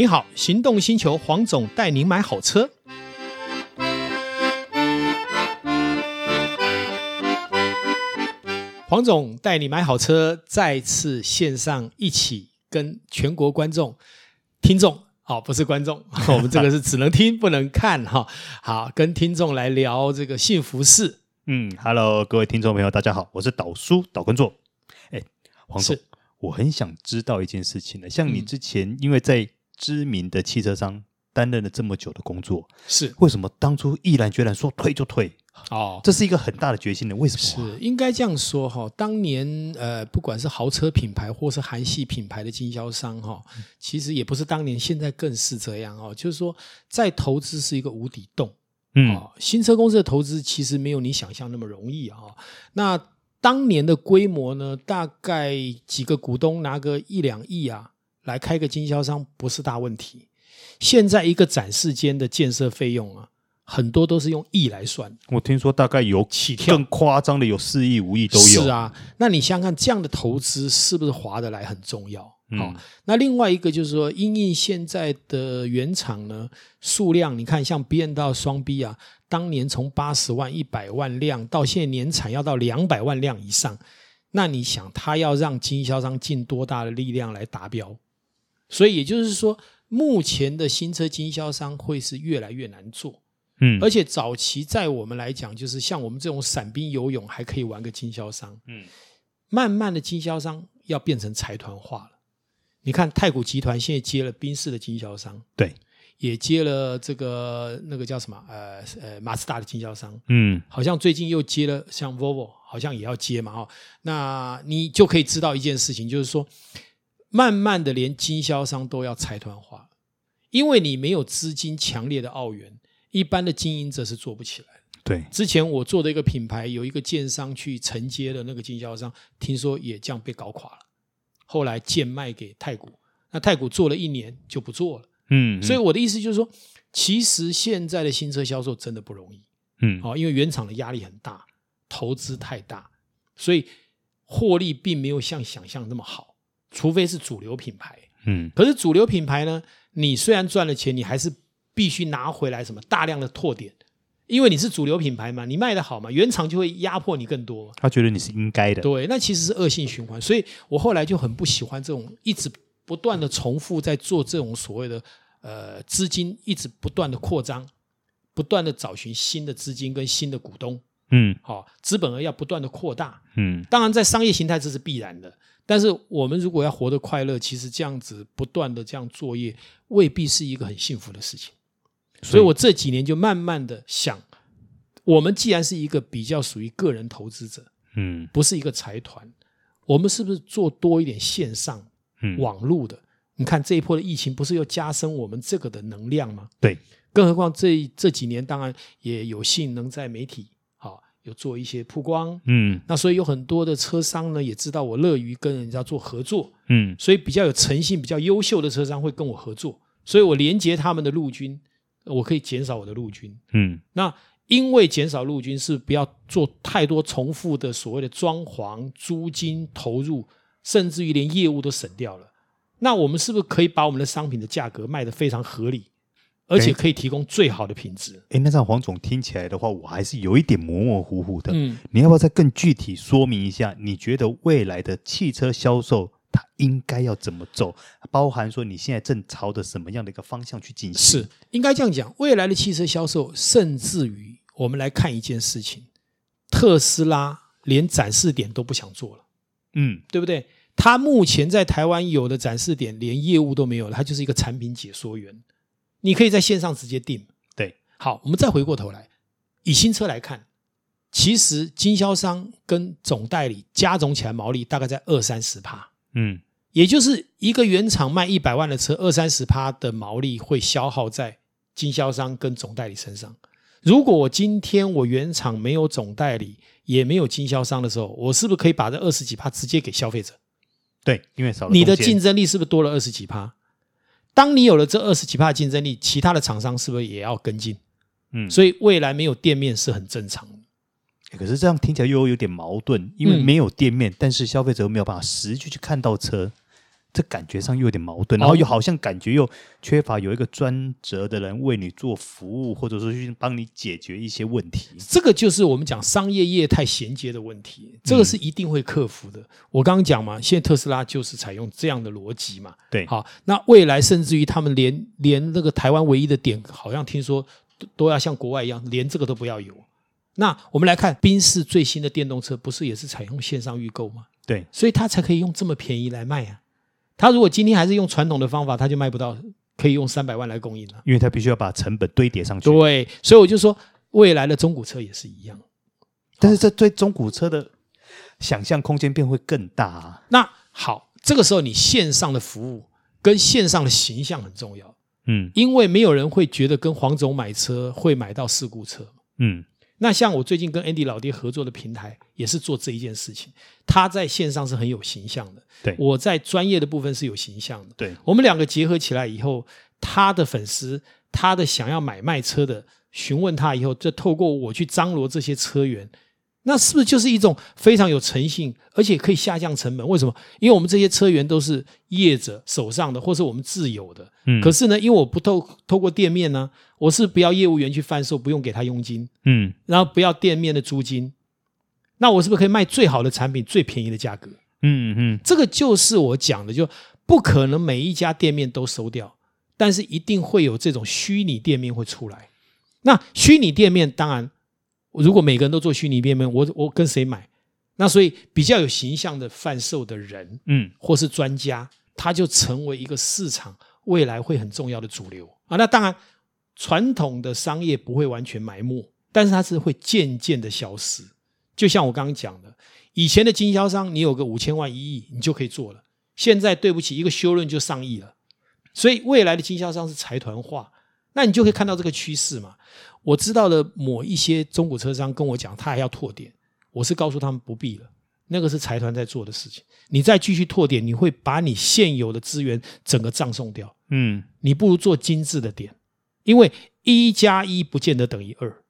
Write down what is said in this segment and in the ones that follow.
你好，行动星球黄总带您买好车。黄总带你买好车，再次线上一起跟全国观众、听众，好，不是观众，我们这个是只能听不能看哈。好，跟听众来聊这个幸福事。嗯，Hello，各位听众朋友，大家好，我是导叔导观众。哎，黄总，我很想知道一件事情呢，像你之前因为在知名的汽车商担任了这么久的工作，是为什么当初毅然决然说退就退？哦，这是一个很大的决心的，为什么、啊？是应该这样说哈。当年呃，不管是豪车品牌或是韩系品牌的经销商哈，其实也不是当年，现在更是这样哦。就是说，在投资是一个无底洞，嗯，新车公司的投资其实没有你想象那么容易啊。那当年的规模呢，大概几个股东拿个一两亿啊。来开个经销商不是大问题。现在一个展示间的建设费用啊，很多都是用亿来算。我听说大概有起跳更夸张的有四亿、五亿都有。是啊，那你想想看，这样的投资是不是划得来很重要？好、嗯哦，那另外一个就是说，因应现在的原厂呢，数量你看，像 B N 到双 B 啊，当年从八十万、一百万辆，到现在年产要到两百万辆以上，那你想，他要让经销商尽多大的力量来达标？所以也就是说，目前的新车经销商会是越来越难做，嗯，而且早期在我们来讲，就是像我们这种散兵游勇还可以玩个经销商，嗯，慢慢的经销商要变成财团化了。你看太古集团现在接了宾士的经销商，对，也接了这个那个叫什么呃呃马自达的经销商，嗯，好像最近又接了像 Volvo，好像也要接嘛，哈，那你就可以知道一件事情，就是说。慢慢的，连经销商都要财团化，因为你没有资金强烈的澳元，一般的经营者是做不起来。对，之前我做的一个品牌，有一个建商去承接的那个经销商，听说也这样被搞垮了。后来贱卖给太古，那太古做了一年就不做了。嗯，嗯，所以我的意思就是说，其实现在的新车销售真的不容易。嗯，好，因为原厂的压力很大，投资太大，所以获利并没有像想象那么好。除非是主流品牌，嗯，可是主流品牌呢，你虽然赚了钱，你还是必须拿回来什么大量的拓点，因为你是主流品牌嘛，你卖得好嘛，原厂就会压迫你更多。他觉得你是应该的，对，那其实是恶性循环。所以我后来就很不喜欢这种一直不断的重复在做这种所谓的呃资金一直不断的扩张，不断的找寻新的资金跟新的股东，嗯，好，资本额要不断的扩大，嗯，当然在商业形态这是必然的。但是我们如果要活得快乐，其实这样子不断的这样作业，未必是一个很幸福的事情。所以我这几年就慢慢的想，我们既然是一个比较属于个人投资者，嗯，不是一个财团，我们是不是做多一点线上、嗯网络的？你看这一波的疫情，不是又加深我们这个的能量吗？对，更何况这这几年，当然也有幸能在媒体。有做一些曝光，嗯，那所以有很多的车商呢，也知道我乐于跟人家做合作，嗯，所以比较有诚信、比较优秀的车商会跟我合作，所以我连接他们的陆军，我可以减少我的陆军，嗯，那因为减少陆军是不要做太多重复的所谓的装潢、租金投入，甚至于连业务都省掉了，那我们是不是可以把我们的商品的价格卖得非常合理？而且可以提供最好的品质。哎，那让黄总听起来的话，我还是有一点模模糊糊的。嗯，你要不要再更具体说明一下？你觉得未来的汽车销售它应该要怎么走？包含说你现在正朝着什么样的一个方向去进行？是应该这样讲，未来的汽车销售，甚至于我们来看一件事情，特斯拉连展示点都不想做了。嗯，对不对？他目前在台湾有的展示点连业务都没有了，它就是一个产品解说员。你可以在线上直接订，对。好，我们再回过头来，以新车来看，其实经销商跟总代理加总起来毛利大概在二三十趴，嗯，也就是一个原厂卖一百万的车，二三十趴的毛利会消耗在经销商跟总代理身上。如果我今天我原厂没有总代理，也没有经销商的时候，我是不是可以把这二十几趴直接给消费者？对，因为少了你的竞争力是不是多了二十几趴？当你有了这二十几帕的竞争力，其他的厂商是不是也要跟进？嗯，所以未来没有店面是很正常的。可是这样听起来又有点矛盾，因为没有店面，嗯、但是消费者又没有办法实际去看到车，这感觉上又有点矛盾，然后又好像感觉又缺乏有一个专责的人为你做服务，或者说去帮你解决一些问题。这个就是我们讲商业业态衔接的问题，这个是一定会克服的。嗯、我刚刚讲嘛，现在特斯拉就是采用这样的逻辑嘛。对，好，那未来甚至于他们连连那个台湾唯一的点，好像听说都都要像国外一样，连这个都不要有。那我们来看宾士最新的电动车，不是也是采用线上预购吗？对，所以它才可以用这么便宜来卖啊。他如果今天还是用传统的方法，他就卖不到，可以用三百万来供应了。因为他必须要把成本堆叠上去。对，所以我就说，未来的中古车也是一样。但是这对中古车的想象空间便会更大啊。那好，这个时候你线上的服务跟线上的形象很重要。嗯，因为没有人会觉得跟黄总买车会买到事故车。嗯。那像我最近跟 Andy 老爹合作的平台，也是做这一件事情。他在线上是很有形象的，对，我在专业的部分是有形象的，对。我们两个结合起来以后，他的粉丝，他的想要买卖车的，询问他以后，就透过我去张罗这些车源。那是不是就是一种非常有诚信，而且可以下降成本？为什么？因为我们这些车源都是业者手上的，或是我们自有的。嗯。可是呢，因为我不透透过店面呢，我是不要业务员去贩售，不用给他佣金。嗯。然后不要店面的租金，那我是不是可以卖最好的产品，最便宜的价格？嗯嗯。这个就是我讲的，就不可能每一家店面都收掉，但是一定会有这种虚拟店面会出来。那虚拟店面当然。如果每个人都做虚拟店面，我我跟谁买？那所以比较有形象的贩售的人，嗯，或是专家，他就成为一个市场未来会很重要的主流啊。那当然，传统的商业不会完全埋没，但是它是会渐渐的消失。就像我刚刚讲的，以前的经销商，你有个五千万、一亿，你就可以做了。现在对不起，一个修润就上亿了。所以未来的经销商是财团化，那你就可以看到这个趋势嘛。我知道的某一些中古车商跟我讲，他还要拓点，我是告诉他们不必了，那个是财团在做的事情。你再继续拓点，你会把你现有的资源整个葬送掉。嗯，你不如做精致的点，因为一加一不见得等于二。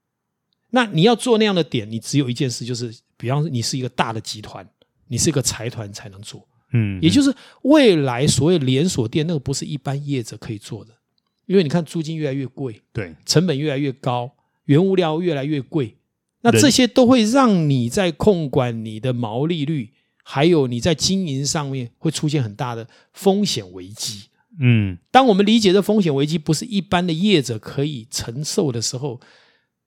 那你要做那样的点，你只有一件事，就是比方说你是一个大的集团，你是一个财团才能做。嗯，也就是未来所谓连锁店，那个不是一般业者可以做的。因为你看租金越来越贵，对，成本越来越高，原物料越来越贵，那这些都会让你在控管你的毛利率，还有你在经营上面会出现很大的风险危机。嗯，当我们理解这风险危机不是一般的业者可以承受的时候，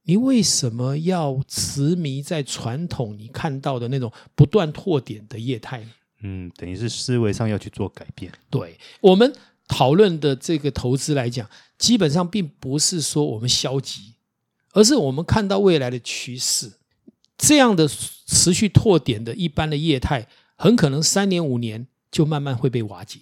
你为什么要执迷在传统你看到的那种不断拓点的业态呢？嗯，等于是思维上要去做改变。对，我们。讨论的这个投资来讲，基本上并不是说我们消极，而是我们看到未来的趋势。这样的持续拓点的一般的业态，很可能三年五年就慢慢会被瓦解，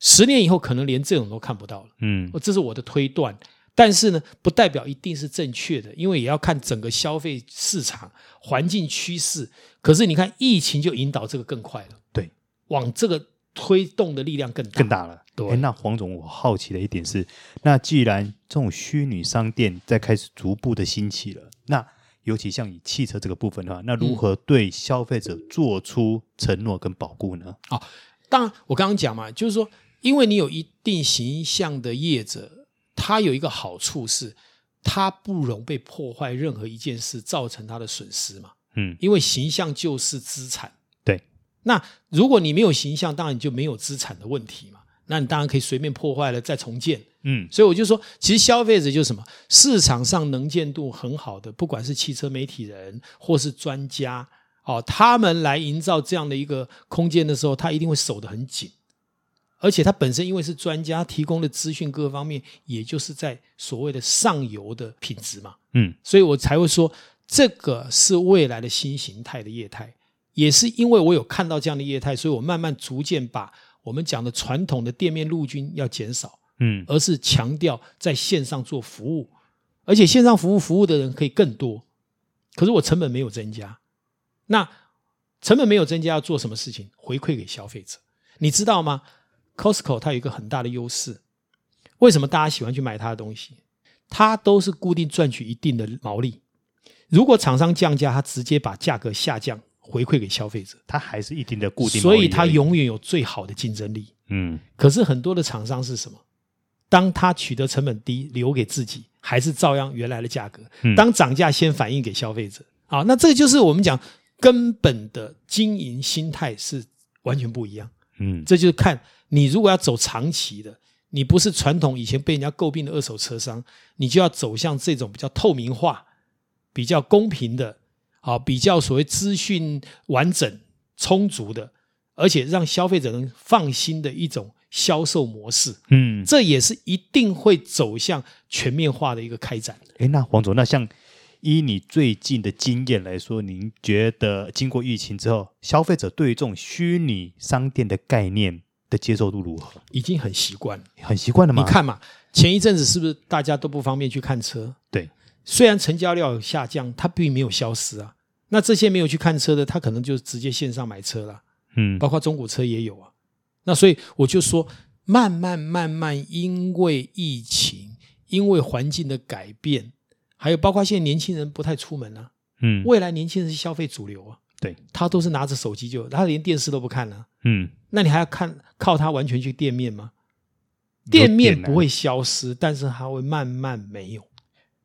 十年以后可能连这种都看不到了。嗯，这是我的推断，但是呢，不代表一定是正确的，因为也要看整个消费市场环境趋势。可是你看，疫情就引导这个更快了，对，往这个推动的力量更大更大了。对，那黄总，我好奇的一点是，那既然这种虚拟商店在开始逐步的兴起了，那尤其像以汽车这个部分的话，那如何对消费者做出承诺跟保护呢？哦，当然，我刚刚讲嘛，就是说，因为你有一定形象的业者，他有一个好处是，他不容被破坏任何一件事造成他的损失嘛。嗯，因为形象就是资产。对，那如果你没有形象，当然你就没有资产的问题嘛。那你当然可以随便破坏了再重建，嗯，所以我就说，其实消费者就是什么，市场上能见度很好的，不管是汽车媒体人或是专家，哦，他们来营造这样的一个空间的时候，他一定会守得很紧，而且他本身因为是专家提供的资讯各方面，也就是在所谓的上游的品质嘛，嗯，所以我才会说，这个是未来的新形态的业态，也是因为我有看到这样的业态，所以我慢慢逐渐把。我们讲的传统的店面陆军要减少，嗯，而是强调在线上做服务，而且线上服务服务的人可以更多，可是我成本没有增加，那成本没有增加要做什么事情？回馈给消费者，你知道吗？Costco 它有一个很大的优势，为什么大家喜欢去买它的东西？它都是固定赚取一定的毛利，如果厂商降价，它直接把价格下降回馈给消费者，它还是一定的固定，所以它永远有最好的竞争力。嗯，可是很多的厂商是什么？当他取得成本低，留给自己，还是照样原来的价格。当涨价先反映给消费者，好，那这个就是我们讲根本的经营心态是完全不一样。嗯，这就是看你如果要走长期的，你不是传统以前被人家诟病的二手车商，你就要走向这种比较透明化、比较公平的，啊，比较所谓资讯完整充足的，而且让消费者能放心的一种销售模式。嗯，这也是一定会走向全面化的一个开展。诶，那黄总，那像。依你最近的经验来说，您觉得经过疫情之后，消费者对于这种虚拟商店的概念的接受度如何？已经很习惯了，很习惯了吗？你看嘛，前一阵子是不是大家都不方便去看车？对，虽然成交量有下降，它并没有消失啊。那这些没有去看车的，他可能就直接线上买车了。嗯，包括中古车也有啊。那所以我就说，慢慢慢慢，因为疫情，因为环境的改变。还有包括现在年轻人不太出门啊，嗯，未来年轻人是消费主流啊，对，他都是拿着手机就，他连电视都不看了，啊，嗯，那你还要看靠他完全去店面吗？店面不会消失，但是它会慢慢没有，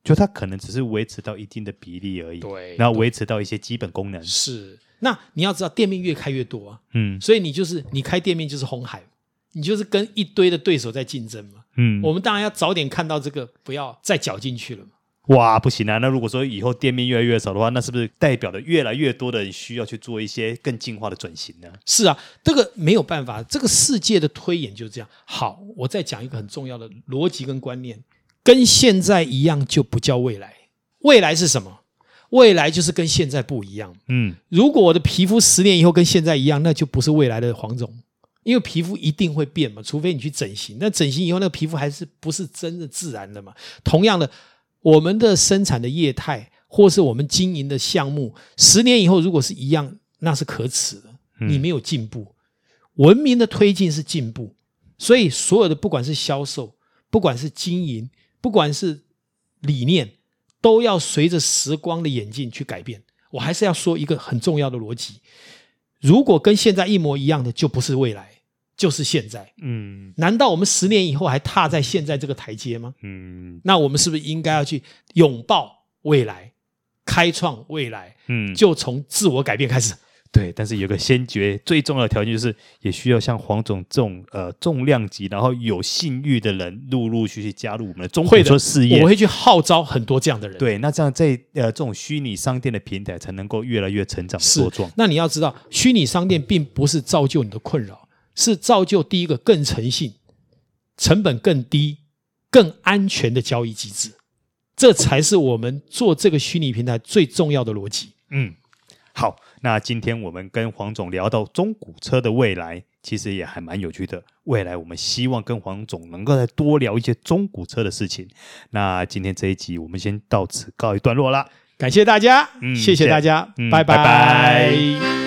就它可能只是维持到一定的比例而已，对，然后维持到一些基本功能。是，那你要知道店面越开越多啊，嗯，所以你就是你开店面就是红海，你就是跟一堆的对手在竞争嘛，嗯，我们当然要早点看到这个，不要再搅进去了嘛。哇，不行啊！那如果说以后店面越来越少的话，那是不是代表的越来越多的人需要去做一些更进化的转型呢？是啊，这个没有办法，这个世界的推演就是这样。好，我再讲一个很重要的逻辑跟观念，跟现在一样就不叫未来。未来是什么？未来就是跟现在不一样。嗯，如果我的皮肤十年以后跟现在一样，那就不是未来的黄总，因为皮肤一定会变嘛，除非你去整形。那整形以后，那个皮肤还是不是真的自然的嘛？同样的。我们的生产的业态，或是我们经营的项目，十年以后如果是一样，那是可耻的。你没有进步，文明的推进是进步，所以所有的不管是销售，不管是经营，不管是理念，都要随着时光的演进去改变。我还是要说一个很重要的逻辑：如果跟现在一模一样的，就不是未来。就是现在，嗯，难道我们十年以后还踏在现在这个台阶吗？嗯，那我们是不是应该要去拥抱未来，开创未来？嗯，就从自我改变开始。对，但是有个先决，最重要的条件就是，也需要像黄总这种呃重量级，然后有信誉的人，陆陆续续加入我们的中会的事业。我会去号召很多这样的人。对，那这样在呃这种虚拟商店的平台才能够越来越成长茁壮。那你要知道，虚拟商店并不是造就你的困扰。是造就第一个更诚信、成本更低、更安全的交易机制，这才是我们做这个虚拟平台最重要的逻辑。嗯，好，那今天我们跟黄总聊到中古车的未来，其实也还蛮有趣的。未来我们希望跟黄总能够再多聊一些中古车的事情。那今天这一集我们先到此告一段落啦，感谢大家，嗯，谢谢大家，嗯，拜拜。拜拜。